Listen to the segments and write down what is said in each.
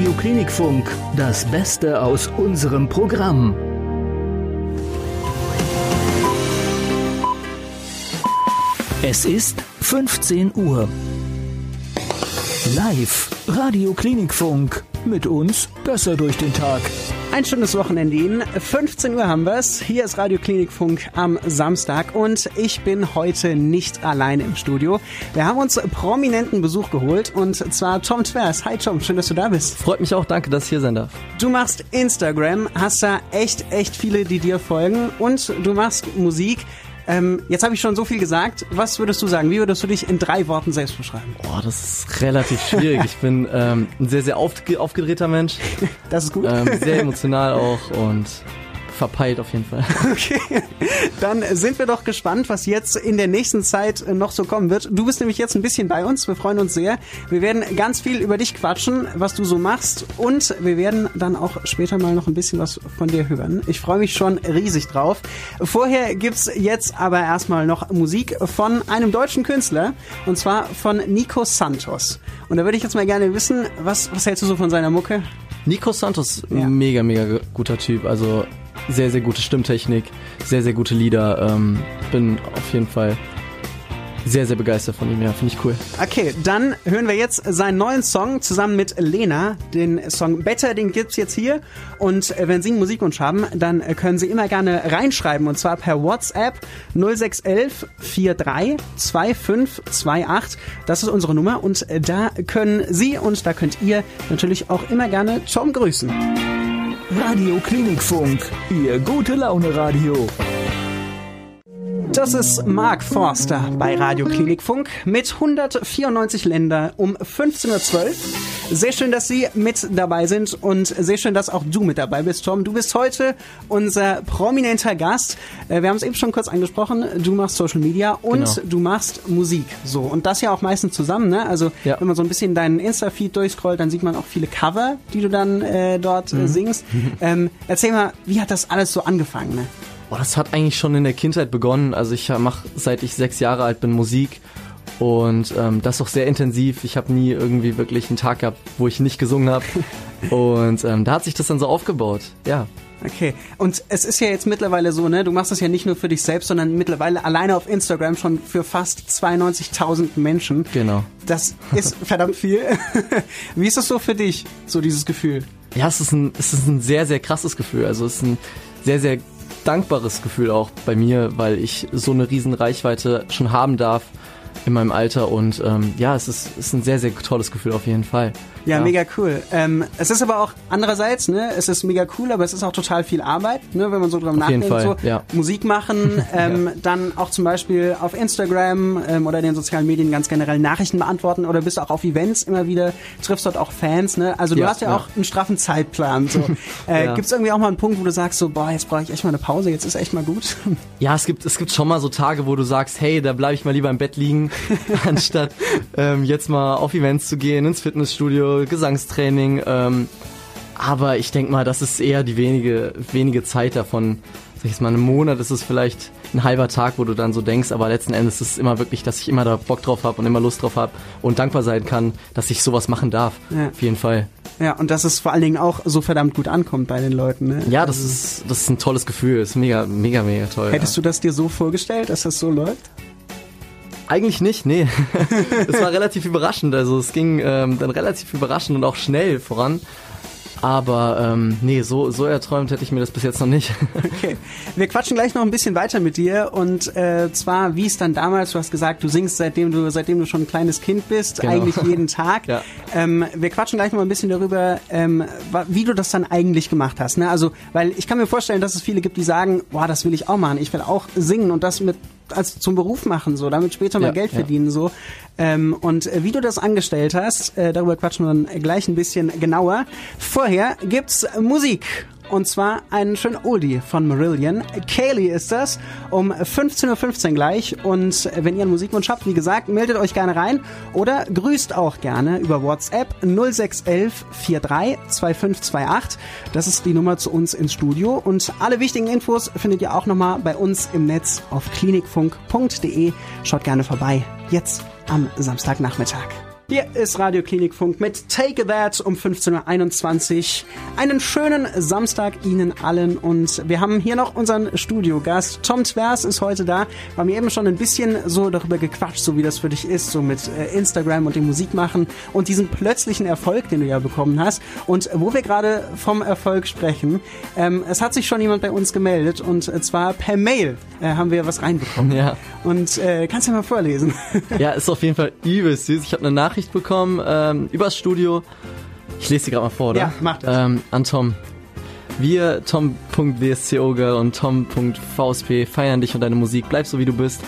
Radio Klinikfunk, das Beste aus unserem Programm. Es ist 15 Uhr. Live Radio Klinikfunk. Mit uns besser durch den Tag. Ein schönes Wochenende Ihnen. 15 Uhr haben wir's. Hier ist Radio Klinikfunk am Samstag und ich bin heute nicht alleine im Studio. Wir haben uns prominenten Besuch geholt und zwar Tom Twers. Hi Tom, schön, dass du da bist. Freut mich auch, danke, dass ich hier sein darf. Du machst Instagram, hast da echt, echt viele, die dir folgen und du machst Musik. Ähm, jetzt habe ich schon so viel gesagt. Was würdest du sagen? Wie würdest du dich in drei Worten selbst beschreiben? Boah, das ist relativ schwierig. ich bin ähm, ein sehr, sehr aufge aufgedrehter Mensch. Das ist gut. Ähm, sehr emotional auch und verpeilt auf jeden Fall. Okay, dann sind wir doch gespannt, was jetzt in der nächsten Zeit noch so kommen wird. Du bist nämlich jetzt ein bisschen bei uns, wir freuen uns sehr. Wir werden ganz viel über dich quatschen, was du so machst und wir werden dann auch später mal noch ein bisschen was von dir hören. Ich freue mich schon riesig drauf. Vorher gibt's jetzt aber erstmal noch Musik von einem deutschen Künstler und zwar von Nico Santos. Und da würde ich jetzt mal gerne wissen, was, was hältst du so von seiner Mucke? Nico Santos, ja. mega, mega guter Typ. Also sehr, sehr gute Stimmtechnik, sehr, sehr gute Lieder. Ähm, bin auf jeden Fall sehr, sehr begeistert von ihm. Ja, finde ich cool. Okay, dann hören wir jetzt seinen neuen Song zusammen mit Lena. Den Song Better, den gibt's jetzt hier. Und äh, wenn Sie einen Musikwunsch haben, dann äh, können Sie immer gerne reinschreiben. Und zwar per WhatsApp 0611 43 2528. Das ist unsere Nummer. Und äh, da können Sie und da könnt ihr natürlich auch immer gerne Tom grüßen. Radio Klinikfunk, Ihr gute Laune Radio. Das ist Mark Forster bei Radio Klinikfunk mit 194 Länder um 15.12 Uhr. Sehr schön, dass Sie mit dabei sind und sehr schön, dass auch du mit dabei bist, Tom. Du bist heute unser prominenter Gast. Äh, wir haben es eben schon kurz angesprochen. Du machst Social Media und genau. du machst Musik. So. Und das ja auch meistens zusammen, ne? Also, ja. wenn man so ein bisschen deinen Insta-Feed durchscrollt, dann sieht man auch viele Cover, die du dann äh, dort äh, mhm. singst. Ähm, erzähl mal, wie hat das alles so angefangen, ne? Boah, das hat eigentlich schon in der Kindheit begonnen. Also ich mache seit ich sechs Jahre alt bin Musik und ähm, das auch sehr intensiv. Ich habe nie irgendwie wirklich einen Tag gehabt, wo ich nicht gesungen habe. und ähm, da hat sich das dann so aufgebaut. Ja. Okay. Und es ist ja jetzt mittlerweile so, ne? Du machst das ja nicht nur für dich selbst, sondern mittlerweile alleine auf Instagram schon für fast 92.000 Menschen. Genau. Das ist verdammt viel. Wie ist das so für dich, so dieses Gefühl? Ja, es ist ein, es ist ein sehr, sehr krasses Gefühl. Also es ist ein sehr, sehr dankbares Gefühl auch bei mir, weil ich so eine riesen Reichweite schon haben darf in meinem Alter und ähm, ja, es ist, ist ein sehr, sehr tolles Gefühl auf jeden Fall. Ja, ja. mega cool. Ähm, es ist aber auch andererseits, ne, es ist mega cool, aber es ist auch total viel Arbeit, ne, wenn man so drüber nachdenkt. So ja. Musik machen, ähm, ja. dann auch zum Beispiel auf Instagram ähm, oder in den sozialen Medien ganz generell Nachrichten beantworten oder bist du auch auf Events immer wieder, triffst dort auch Fans, ne? Also du hast ja, auch einen straffen Zeitplan. So. Äh, Gibt es irgendwie auch mal einen Punkt, wo du sagst, so, boah, jetzt brauche ich echt mal eine Pause, jetzt ist echt mal gut? Ja, es gibt, es gibt schon mal so Tage, wo du sagst, hey, da bleibe ich mal lieber im Bett liegen, anstatt ähm, jetzt mal auf Events zu gehen, ins Fitnessstudio, Gesangstraining. Ähm, aber ich denke mal, das ist eher die wenige, wenige Zeit davon. Sag ich jetzt mal, einen Monat ist es vielleicht ein halber Tag, wo du dann so denkst, aber letzten Endes ist es immer wirklich, dass ich immer da Bock drauf habe und immer Lust drauf habe und dankbar sein kann, dass ich sowas machen darf. Ja. Auf jeden Fall. Ja, und dass es vor allen Dingen auch so verdammt gut ankommt bei den Leuten. Ne? Ja, das also. ist, das ist ein tolles Gefühl. Ist mega, mega, mega toll. Hättest ja. du das dir so vorgestellt, dass das so läuft? Eigentlich nicht, nee. Es war relativ überraschend. Also es ging ähm, dann relativ überraschend und auch schnell voran. Aber ähm, nee, so, so erträumt hätte ich mir das bis jetzt noch nicht. Okay. Wir quatschen gleich noch ein bisschen weiter mit dir und äh, zwar, wie es dann damals, du hast gesagt, du singst seitdem du, seitdem du schon ein kleines Kind bist, genau. eigentlich jeden Tag. ja. ähm, wir quatschen gleich noch ein bisschen darüber, ähm, wie du das dann eigentlich gemacht hast. Ne? Also, weil ich kann mir vorstellen, dass es viele gibt, die sagen, boah, das will ich auch machen. Ich will auch singen und das mit als zum Beruf machen, so, damit später mal ja, Geld verdienen, ja. so. Ähm, und äh, wie du das angestellt hast, äh, darüber quatschen wir dann gleich ein bisschen genauer. Vorher gibt's Musik. Und zwar einen schönen Oldie von Marillion. Kaylee ist das. Um 15.15 .15 Uhr gleich. Und wenn ihr einen Musikwunsch habt, wie gesagt, meldet euch gerne rein. Oder grüßt auch gerne über WhatsApp 0611 43 2528. Das ist die Nummer zu uns ins Studio. Und alle wichtigen Infos findet ihr auch nochmal bei uns im Netz auf klinikfunk.de. Schaut gerne vorbei. Jetzt am Samstagnachmittag. Hier ist Radio Klinikfunk mit Take That um 15.21 Uhr. Einen schönen Samstag Ihnen allen und wir haben hier noch unseren Studiogast. Tom Twers ist heute da. Wir haben eben schon ein bisschen so darüber gequatscht, so wie das für dich ist, so mit äh, Instagram und dem Musikmachen und diesen plötzlichen Erfolg, den du ja bekommen hast. Und wo wir gerade vom Erfolg sprechen, ähm, es hat sich schon jemand bei uns gemeldet und zwar per Mail äh, haben wir was reinbekommen. Ja. Und äh, kannst du mal vorlesen? Ja, ist auf jeden Fall übelst süß. Ich habe eine Nachricht Nachricht bekommen ähm, übers Studio. Ich lese sie gerade mal vor, oder? Ja, mach das. Ähm, an Tom. Wir, Tom.wscoger und Tom.vsp, feiern dich und deine Musik. Bleib so, wie du bist.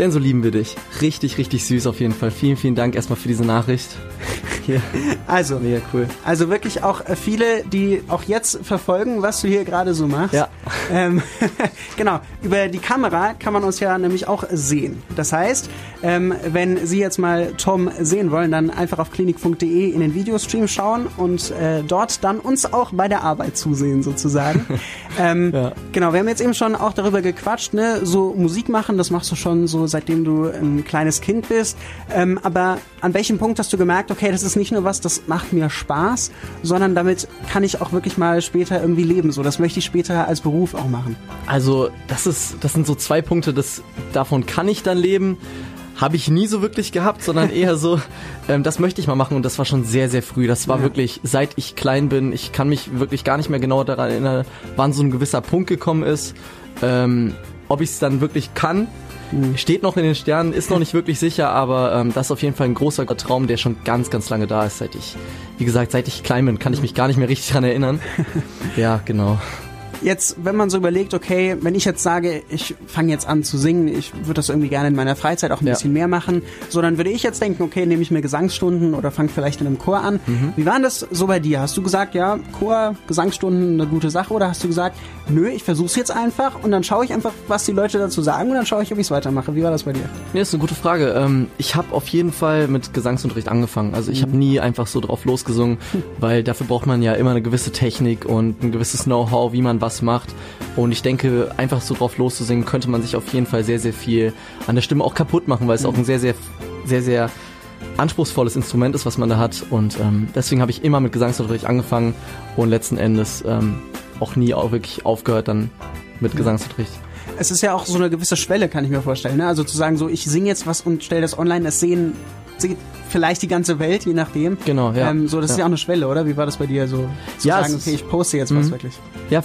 Denn so lieben wir dich. Richtig, richtig süß auf jeden Fall. Vielen, vielen Dank erstmal für diese Nachricht. Hier. Also, Mega cool. Also wirklich auch äh, viele, die auch jetzt verfolgen, was du hier gerade so machst. Ja. Ähm, genau. Über die Kamera kann man uns ja nämlich auch sehen. Das heißt, ähm, wenn Sie jetzt mal Tom sehen wollen, dann einfach auf klinikfunk.de in den Videostream schauen und äh, dort dann uns auch bei der Arbeit zusehen sozusagen. ähm, ja. Genau, wir haben jetzt eben schon auch darüber gequatscht, ne? so Musik machen, das machst du schon so seitdem du ein kleines Kind bist. Ähm, aber an welchem Punkt hast du gemerkt, okay, das ist nicht nur was, das macht mir Spaß, sondern damit kann ich auch wirklich mal später irgendwie leben. So, das möchte ich später als Beruf auch machen. Also, das ist, das sind so zwei Punkte, das, davon kann ich dann leben habe ich nie so wirklich gehabt, sondern eher so, ähm, das möchte ich mal machen und das war schon sehr, sehr früh. Das war ja. wirklich, seit ich klein bin, ich kann mich wirklich gar nicht mehr genau daran erinnern, wann so ein gewisser Punkt gekommen ist. Ähm, ob ich es dann wirklich kann, mhm. steht noch in den Sternen, ist noch nicht wirklich sicher, aber ähm, das ist auf jeden Fall ein großer Traum, der schon ganz, ganz lange da ist, seit ich, wie gesagt, seit ich klein bin, kann ich mich gar nicht mehr richtig dran erinnern. ja, genau jetzt, wenn man so überlegt, okay, wenn ich jetzt sage, ich fange jetzt an zu singen, ich würde das irgendwie gerne in meiner Freizeit auch ein ja. bisschen mehr machen, so dann würde ich jetzt denken, okay, nehme ich mir Gesangsstunden oder fange vielleicht in einem Chor an. Mhm. Wie war denn das so bei dir? Hast du gesagt, ja, Chor, Gesangsstunden, eine gute Sache oder hast du gesagt, nö, ich versuche es jetzt einfach und dann schaue ich einfach, was die Leute dazu sagen und dann schaue ich, ob ich es weitermache. Wie war das bei dir? Ja, ist eine gute Frage. Ähm, ich habe auf jeden Fall mit Gesangsunterricht angefangen. Also ich mhm. habe nie einfach so drauf losgesungen, hm. weil dafür braucht man ja immer eine gewisse Technik und ein gewisses Know-how, wie man was macht. Und ich denke, einfach so drauf loszusingen, könnte man sich auf jeden Fall sehr, sehr viel an der Stimme auch kaputt machen, weil es mhm. auch ein sehr, sehr, sehr, sehr anspruchsvolles Instrument ist, was man da hat. Und ähm, deswegen habe ich immer mit Gesangsunterricht angefangen und letzten Endes ähm, auch nie auch wirklich aufgehört dann mit Gesangsunterricht. Es ist ja auch so eine gewisse Schwelle, kann ich mir vorstellen. Ne? Also zu sagen, so ich singe jetzt was und stelle das online, das sehen sieht vielleicht die ganze Welt, je nachdem. Genau, ja. Ähm, so, das ja. ist ja auch eine Schwelle, oder? Wie war das bei dir so? Zu ja, sagen, okay, ich poste jetzt was mhm. wirklich. Ja,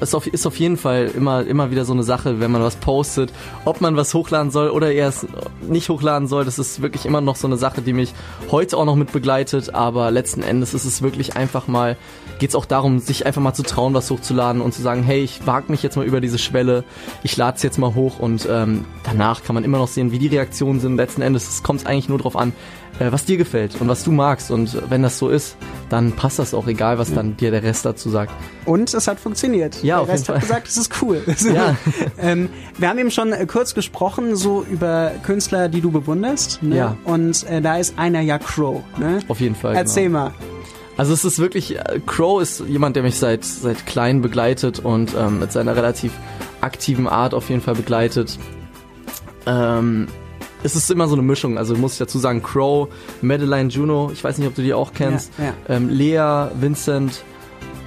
ist auf, ist auf jeden Fall immer, immer wieder so eine Sache, wenn man was postet, ob man was hochladen soll oder erst nicht hochladen soll. Das ist wirklich immer noch so eine Sache, die mich heute auch noch mit begleitet. Aber letzten Endes ist es wirklich einfach mal, geht es auch darum, sich einfach mal zu trauen, was hochzuladen und zu sagen, hey, ich wage mich jetzt mal über diese Schwelle, ich lade es jetzt mal hoch und ähm, danach kann man immer noch sehen, wie die Reaktionen sind. Letzten Endes kommt es eigentlich nur darauf an, was dir gefällt und was du magst. Und wenn das so ist, dann passt das auch, egal was dann dir der Rest dazu sagt. Und es hat funktioniert. Ja, der auf Rest jeden hat gesagt, es ist cool. Ja. ähm, wir haben eben schon äh, kurz gesprochen, so über Künstler, die du bewunderst. Ne? Ja. Und äh, da ist einer ja Crow. Ne? Auf jeden Fall. Erzähl genau. mal. Also es ist wirklich, äh, Crow ist jemand, der mich seit, seit klein begleitet und ähm, mit seiner relativ aktiven Art auf jeden Fall begleitet. Ähm, es ist immer so eine Mischung. Also muss ich dazu sagen, Crow, Madeline Juno, ich weiß nicht, ob du die auch kennst, ja, ja. Ähm, Lea, Vincent,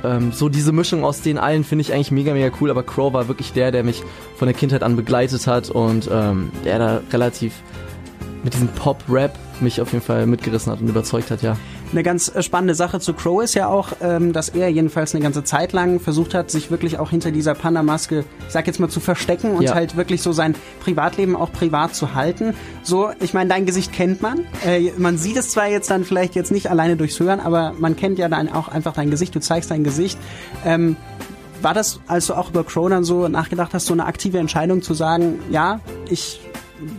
ähm, so diese Mischung aus den allen finde ich eigentlich mega, mega cool, aber Crow war wirklich der, der mich von der Kindheit an begleitet hat und ähm, der da relativ mit diesem Pop-Rap mich auf jeden Fall mitgerissen hat und überzeugt hat, ja. Eine ganz äh, spannende Sache zu Crow ist ja auch, ähm, dass er jedenfalls eine ganze Zeit lang versucht hat, sich wirklich auch hinter dieser Panda-Maske, ich sag jetzt mal, zu verstecken und ja. halt wirklich so sein Privatleben auch privat zu halten. So, ich meine, dein Gesicht kennt man. Äh, man sieht es zwar jetzt dann vielleicht jetzt nicht alleine durchs Hören, aber man kennt ja dann auch einfach dein Gesicht, du zeigst dein Gesicht. Ähm, war das, als du auch über Crow dann so nachgedacht hast, so eine aktive Entscheidung zu sagen, ja, ich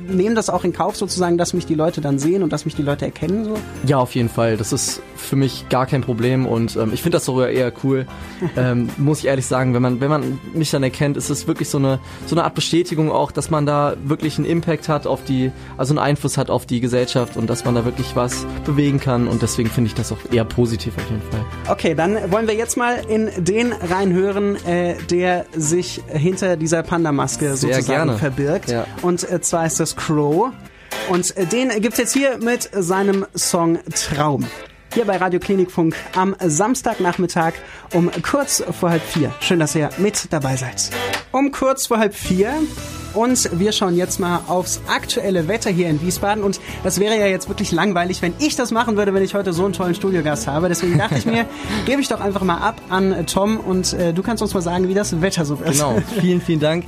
nehme das auch in Kauf sozusagen, dass mich die Leute dann sehen und dass mich die Leute erkennen? So? Ja, auf jeden Fall. Das ist für mich gar kein Problem und ähm, ich finde das sogar eher cool. ähm, muss ich ehrlich sagen, wenn man, wenn man mich dann erkennt, ist es wirklich so eine, so eine Art Bestätigung auch, dass man da wirklich einen Impact hat auf die, also einen Einfluss hat auf die Gesellschaft und dass man da wirklich was bewegen kann und deswegen finde ich das auch eher positiv auf jeden Fall. Okay, dann wollen wir jetzt mal in den reinhören, äh, der sich hinter dieser Panda-Maske sozusagen verbirgt. Ja. Und äh, zwar ist das Crow. Und äh, den gibt's jetzt hier mit seinem Song Traum. Hier bei Radio Klinikfunk am Samstagnachmittag um kurz vor halb vier. Schön, dass ihr mit dabei seid. Um kurz vor halb vier und wir schauen jetzt mal aufs aktuelle Wetter hier in Wiesbaden. Und das wäre ja jetzt wirklich langweilig, wenn ich das machen würde, wenn ich heute so einen tollen Studiogast habe. Deswegen dachte ich mir, gebe ich doch einfach mal ab an Tom und äh, du kannst uns mal sagen, wie das Wetter so ist. Genau, vielen, vielen Dank.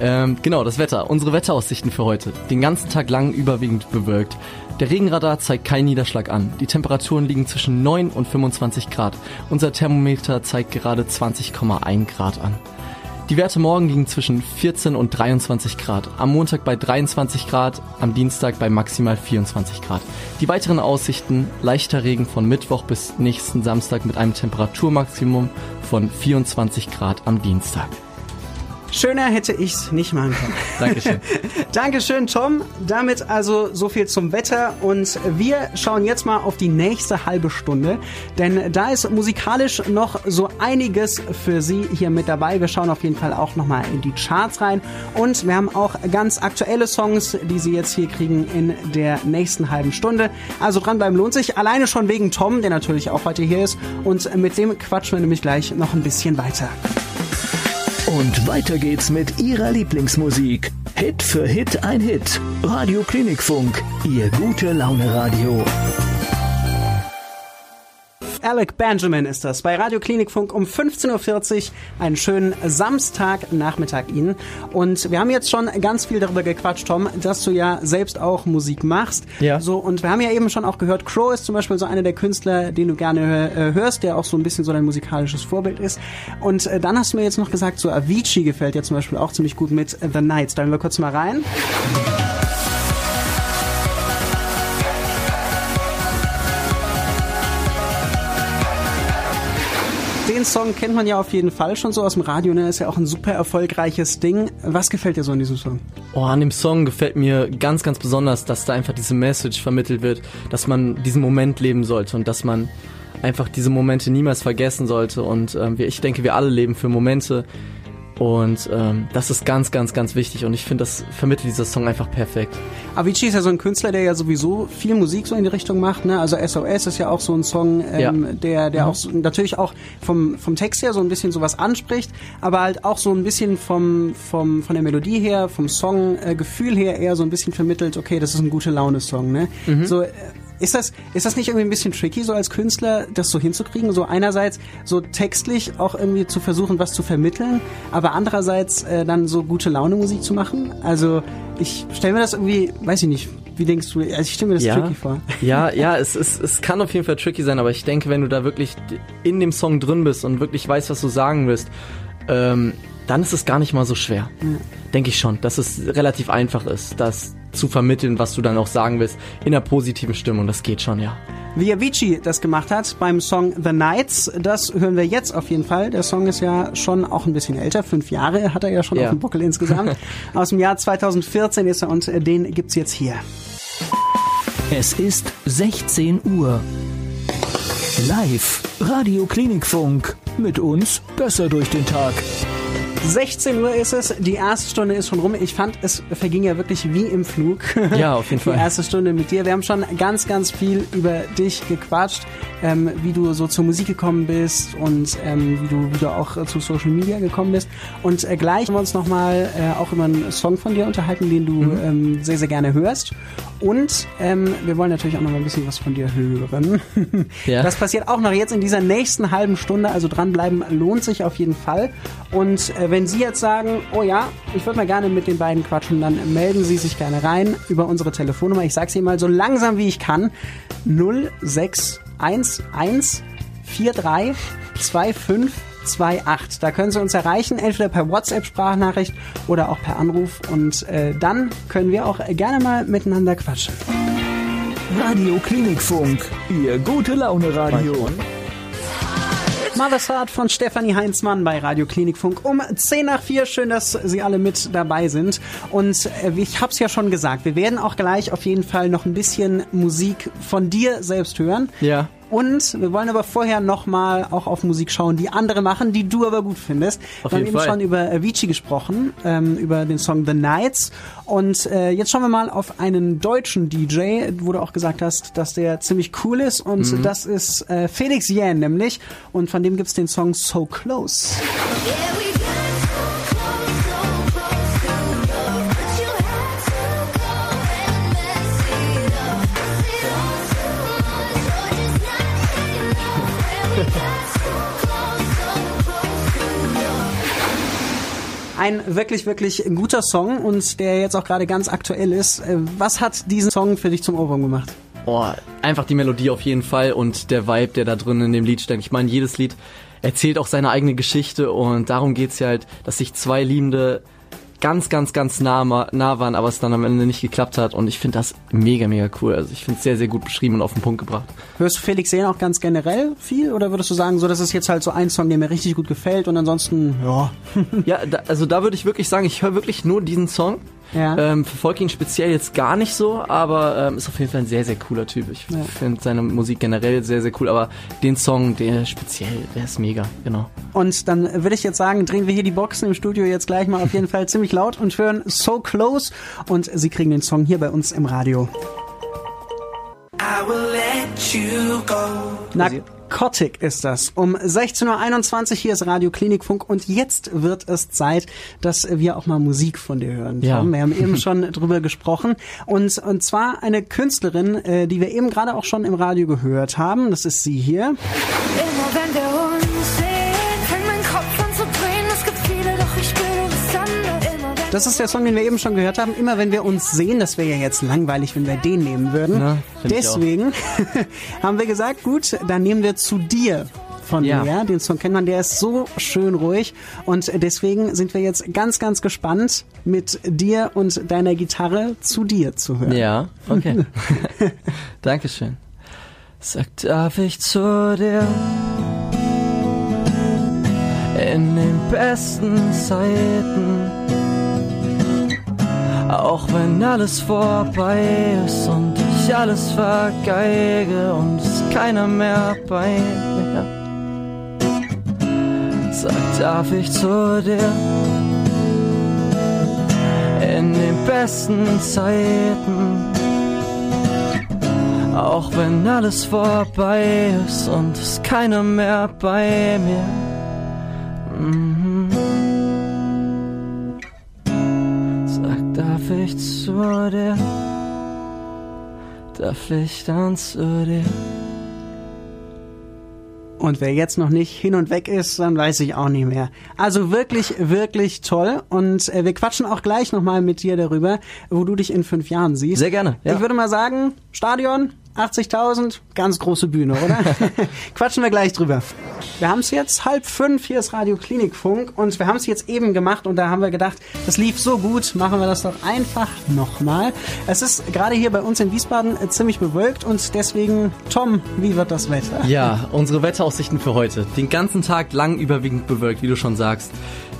Ähm, genau, das Wetter. Unsere Wetteraussichten für heute. Den ganzen Tag lang überwiegend bewölkt. Der Regenradar zeigt keinen Niederschlag an. Die Temperaturen liegen zwischen 9 und 25 Grad. Unser Thermometer zeigt gerade 20,1 Grad an. Die Werte morgen liegen zwischen 14 und 23 Grad, am Montag bei 23 Grad, am Dienstag bei maximal 24 Grad. Die weiteren Aussichten, leichter Regen von Mittwoch bis nächsten Samstag mit einem Temperaturmaximum von 24 Grad am Dienstag. Schöner hätte ich's nicht machen können. Dankeschön. Dankeschön, Tom. Damit also so viel zum Wetter und wir schauen jetzt mal auf die nächste halbe Stunde, denn da ist musikalisch noch so einiges für Sie hier mit dabei. Wir schauen auf jeden Fall auch nochmal in die Charts rein und wir haben auch ganz aktuelle Songs, die Sie jetzt hier kriegen in der nächsten halben Stunde. Also dranbleiben lohnt sich. Alleine schon wegen Tom, der natürlich auch heute hier ist und mit dem quatschen wir nämlich gleich noch ein bisschen weiter. Und weiter geht's mit Ihrer Lieblingsmusik. Hit für Hit ein Hit. Radio Klinikfunk, Ihr gute Laune Radio. Alec Benjamin ist das bei Radio Klinikfunk um 15.40 Uhr. Einen schönen Samstagnachmittag Ihnen. Und wir haben jetzt schon ganz viel darüber gequatscht, Tom, dass du ja selbst auch Musik machst. Ja. So, und wir haben ja eben schon auch gehört, Crow ist zum Beispiel so einer der Künstler, den du gerne äh, hörst, der auch so ein bisschen so dein musikalisches Vorbild ist. Und äh, dann hast du mir jetzt noch gesagt, so Avicii gefällt dir zum Beispiel auch ziemlich gut mit The Nights. Da hören wir kurz mal rein. Den Song kennt man ja auf jeden Fall schon so aus dem Radio, ne? Ist ja auch ein super erfolgreiches Ding. Was gefällt dir so an diesem Song? Oh, an dem Song gefällt mir ganz, ganz besonders, dass da einfach diese Message vermittelt wird, dass man diesen Moment leben sollte und dass man einfach diese Momente niemals vergessen sollte. Und ähm, ich denke, wir alle leben für Momente, und ähm, das ist ganz, ganz, ganz wichtig und ich finde, das vermittelt dieser Song einfach perfekt. Avicii ist ja so ein Künstler, der ja sowieso viel Musik so in die Richtung macht. Ne? Also SOS ist ja auch so ein Song, ähm, ja. der, der mhm. auch so, natürlich auch vom, vom Text her so ein bisschen sowas anspricht, aber halt auch so ein bisschen vom, vom, von der Melodie her, vom Songgefühl äh, her eher so ein bisschen vermittelt, okay, das ist ein gute Laune-Song. Ne? Mhm. So, äh, ist das, ist das nicht irgendwie ein bisschen tricky, so als Künstler, das so hinzukriegen? So einerseits so textlich auch irgendwie zu versuchen, was zu vermitteln, aber andererseits äh, dann so gute Laune Musik zu machen? Also ich stelle mir das irgendwie, weiß ich nicht, wie denkst du? Also ich stelle mir das ja, tricky vor. Ja, ja, es, es, es kann auf jeden Fall tricky sein, aber ich denke, wenn du da wirklich in dem Song drin bist und wirklich weißt, was du sagen willst, ähm, dann ist es gar nicht mal so schwer. Ja. Denke ich schon, dass es relativ einfach ist, das zu vermitteln, was du dann auch sagen willst, in einer positiven Stimmung. Das geht schon, ja. Wie Avicii das gemacht hat beim Song The Nights, das hören wir jetzt auf jeden Fall. Der Song ist ja schon auch ein bisschen älter, fünf Jahre hat er ja schon ja. auf dem Buckel insgesamt. Aus dem Jahr 2014 ist er und den gibt's jetzt hier. Es ist 16 Uhr. Live Radio Klinikfunk. Mit uns besser durch den Tag. 16 Uhr ist es, die erste Stunde ist schon rum. Ich fand, es verging ja wirklich wie im Flug. Ja, auf jeden Fall. Die erste Stunde mit dir. Wir haben schon ganz, ganz viel über dich gequatscht, ähm, wie du so zur Musik gekommen bist und ähm, wie, du, wie du auch zu Social Media gekommen bist. Und äh, gleich wollen wir uns nochmal äh, auch über einen Song von dir unterhalten, den du mhm. ähm, sehr, sehr gerne hörst. Und ähm, wir wollen natürlich auch noch mal ein bisschen was von dir hören. Ja. Das passiert auch noch jetzt in dieser nächsten halben Stunde. Also dranbleiben lohnt sich auf jeden Fall. Und äh, wenn Sie jetzt sagen, oh ja, ich würde mal gerne mit den beiden quatschen, dann melden Sie sich gerne rein über unsere Telefonnummer. Ich sage sie mal so langsam wie ich kann. 0611 43 25 28. Da können Sie uns erreichen, entweder per WhatsApp-Sprachnachricht oder auch per Anruf. Und äh, dann können wir auch gerne mal miteinander quatschen. Radio Klinikfunk, Ihr gute Laune Radio. Mother's Heart von Stefanie Heinzmann bei Radio Klinikfunk um 10 nach 4. Schön, dass Sie alle mit dabei sind. Und äh, ich habe es ja schon gesagt, wir werden auch gleich auf jeden Fall noch ein bisschen Musik von dir selbst hören. Ja. Und wir wollen aber vorher nochmal auch auf Musik schauen, die andere machen, die du aber gut findest. Auf wir haben eben Fall. schon über Avicii gesprochen, ähm, über den Song The Nights. Und äh, jetzt schauen wir mal auf einen deutschen DJ, wo du auch gesagt hast, dass der ziemlich cool ist. Und Mhm. das ist äh, Felix Jähn nämlich. Und von dem gibt's den Song So Close. Yeah, Ein wirklich, wirklich guter Song und der jetzt auch gerade ganz aktuell ist. Äh, Was hat diesen Song für dich zum Ohrwurm gemacht? Oh, einfach die Melodie auf jeden Fall und der Vibe, der da drin in dem Lied steckt. Ich meine, jedes Lied erzählt auch seine eigene Geschichte und darum geht's ja halt, dass sich zwei Liebende ganz, ganz, ganz nah, nah waren, aber es dann am Ende nicht geklappt hat und ich finde das mega, mega cool. Also ich finde es sehr, sehr gut beschrieben und auf den Punkt gebracht. Hörst du Felix Jähn auch ganz generell viel oder würdest du sagen, so das ist jetzt halt so ein Song, der mir richtig gut gefällt und ansonsten, ja. Ja, da, also da würde ich wirklich sagen, ich höre wirklich nur diesen Song. Ja. Ähm, verfolge ihn speziell jetzt gar nicht so, aber ähm, ist auf jeden Fall ein sehr, sehr cooler Typ. Ich Ja. finde seine Musik generell sehr, sehr cool, aber den Song, der speziell, der ist mega, genau. Und dann würde ich jetzt sagen, drehen wir hier die Boxen im Studio jetzt gleich mal auf jeden Fall ziemlich laut und hören So Close und sie kriegen den Song hier bei uns im Radio. I will let you go. Narcotic ist das. Um 16.21 Uhr hier ist Radio Klinikfunk und jetzt wird es Zeit, dass wir auch mal Musik von dir hören. Ja. Wir haben eben schon drüber gesprochen und, und zwar eine Künstlerin, äh, die wir eben gerade auch schon im Radio gehört haben. Das ist sie hier. Immer wenn Das ist der Song, den wir eben schon gehört haben. Immer wenn wir uns sehen, das wäre ja jetzt langweilig, wenn wir den nehmen würden. Find ich Deswegen haben wir gesagt, gut, dann nehmen wir zu dir von Ja. mir. Den Song kennt man, der ist so schön ruhig. Und deswegen sind wir jetzt ganz, ganz gespannt, mit dir und deiner Gitarre zu dir zu hören. Ja, okay. Dankeschön. Sag, darf ich zu dir in den besten Zeiten, auch wenn alles vorbei ist und ich alles vergeige und es keiner mehr bei mir. Sag, darf ich zu dir in den besten Zeiten. Auch wenn alles vorbei ist und es keiner mehr bei mir. Mhm. Ich zu dir? Darf ich dann zu dir? Und wer jetzt noch nicht hin und weg ist, dann weiß ich auch nicht mehr. Also wirklich, wirklich toll. Und äh, wir quatschen auch gleich nochmal mit dir darüber, wo du dich in fünf Jahren siehst. Sehr gerne, ja. Ich würde mal sagen, Stadion, 80.000, ganz große Bühne, oder? Quatschen wir gleich drüber. Wir haben es jetzt halb fünf, hier ist Radio Klinikfunk und wir haben es jetzt eben gemacht und da haben wir gedacht, das lief so gut, machen wir das doch einfach nochmal. Es ist gerade hier bei uns in Wiesbaden äh, ziemlich bewölkt und deswegen, Tom, wie wird das Wetter? Ja, unsere Wetteraussichten für heute. Den ganzen Tag lang überwiegend bewölkt, wie du schon sagst.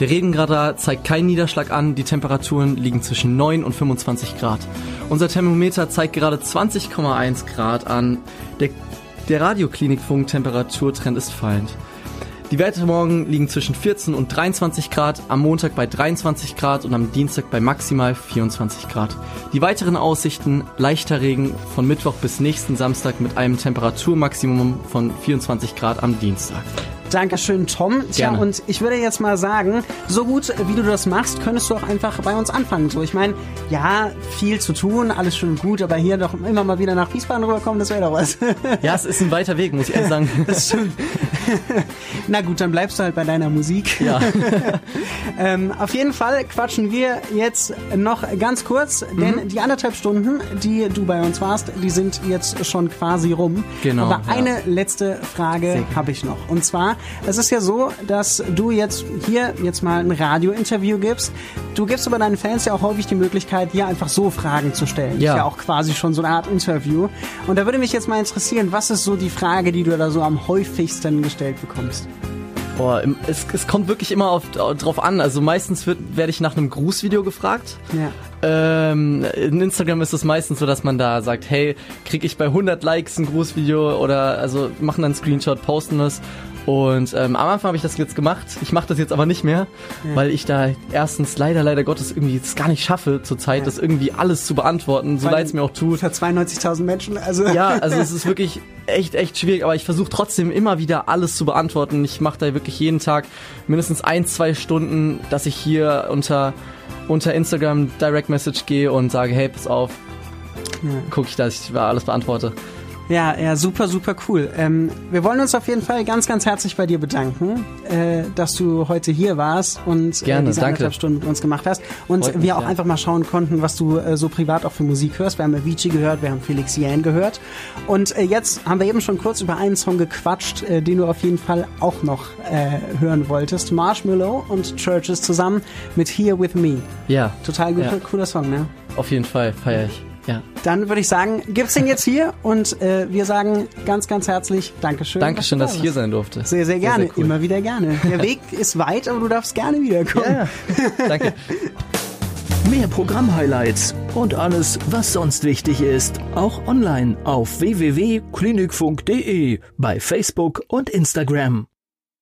Der Regenradar zeigt keinen Niederschlag an, die Temperaturen liegen zwischen 9 und 25 Grad. Unser Thermometer zeigt gerade 20,1 Grad an. Der, der Radioklinikfunk-Temperaturtrend ist fallend. Die Werte morgen liegen zwischen 14 und 23 Grad, am Montag bei 23 Grad und am Dienstag bei maximal 24 Grad. Die weiteren Aussichten, leichter Regen von Mittwoch bis nächsten Samstag mit einem Temperaturmaximum von 24 Grad am Dienstag. Dankeschön, Tom. Tja, Gerne. und ich würde jetzt mal sagen, so gut wie du das machst, könntest du auch einfach bei uns anfangen. So, ich meine, ja, viel zu tun, alles schön und gut, aber hier doch immer mal wieder nach Wiesbaden rüberkommen, das wäre doch was. Ja, es ist ein weiter Weg, muss ich ehrlich sagen. Das stimmt. Na gut, dann bleibst du halt bei deiner Musik. Ja. Ähm, auf jeden Fall quatschen wir jetzt noch ganz kurz, denn Mhm. die anderthalb Stunden, die du bei uns warst, die sind jetzt schon quasi rum. Genau, Aber ja. eine letzte Frage habe ich noch. Und zwar, es ist ja so, dass du jetzt hier jetzt mal ein Radiointerview gibst. Du gibst aber deinen Fans ja auch häufig die Möglichkeit, hier einfach so Fragen zu stellen. Ja. Ist ja auch quasi schon so eine Art Interview. Und da würde mich jetzt mal interessieren, was ist so die Frage, die du da so am häufigsten gestellt bekommst? Boah, es, es kommt wirklich immer auf, drauf an. Also meistens wird, werde ich nach einem Grußvideo gefragt. Ja. Ähm, in Instagram ist es meistens so, dass man da sagt, hey, krieg ich bei 100 Likes ein Grußvideo oder also machen dann einen Screenshot, posten es. Und ähm, am Anfang habe ich das jetzt gemacht. Ich mache das jetzt aber nicht mehr, weil ich da erstens leider, leider Gottes irgendwie es gar nicht schaffe zurzeit, das irgendwie alles zu beantworten, so leid es mir auch tut. Für 92.000 Menschen, also. Ja, also es ist wirklich echt, echt schwierig, aber ich versuche trotzdem immer wieder alles zu beantworten. Ich mache da wirklich jeden Tag mindestens ein, zwei Stunden, dass ich hier unter, unter Instagram Direct Message gehe und sage, hey, pass auf, gucke ich, dass ich alles beantworte. Ja, ja, super, super cool. Ähm, wir wollen uns auf jeden Fall ganz, ganz herzlich bei dir bedanken, äh, dass du heute hier warst und Gerne, äh, diese danke. anderthalb Stunden mit uns gemacht hast. Und Freut mich, wir auch ja. einfach mal schauen konnten, was du äh, so privat auch für Musik hörst. Wir haben Avicii gehört, wir haben Felix Jähn gehört. Und äh, jetzt haben wir eben schon kurz über einen Song gequatscht, äh, den du auf jeden Fall auch noch äh, hören wolltest. Marshmallow und Churches zusammen mit Here With Me. Ja, Total guter, Ja. cooler Song, ne? auf jeden Fall feiere ich. Ja. Dann würde ich sagen, gibt's den jetzt hier und äh, wir sagen ganz, ganz herzlich Dankeschön. Dankeschön, dass da ich hier sein durfte. Sehr, sehr gerne. cool. Immer wieder gerne. Der Weg ist weit, aber du darfst gerne wiederkommen. Ja, danke. Mehr Programm-Highlights und alles, was sonst wichtig ist, auch online auf www.klinikfunk.de, bei Facebook und Instagram.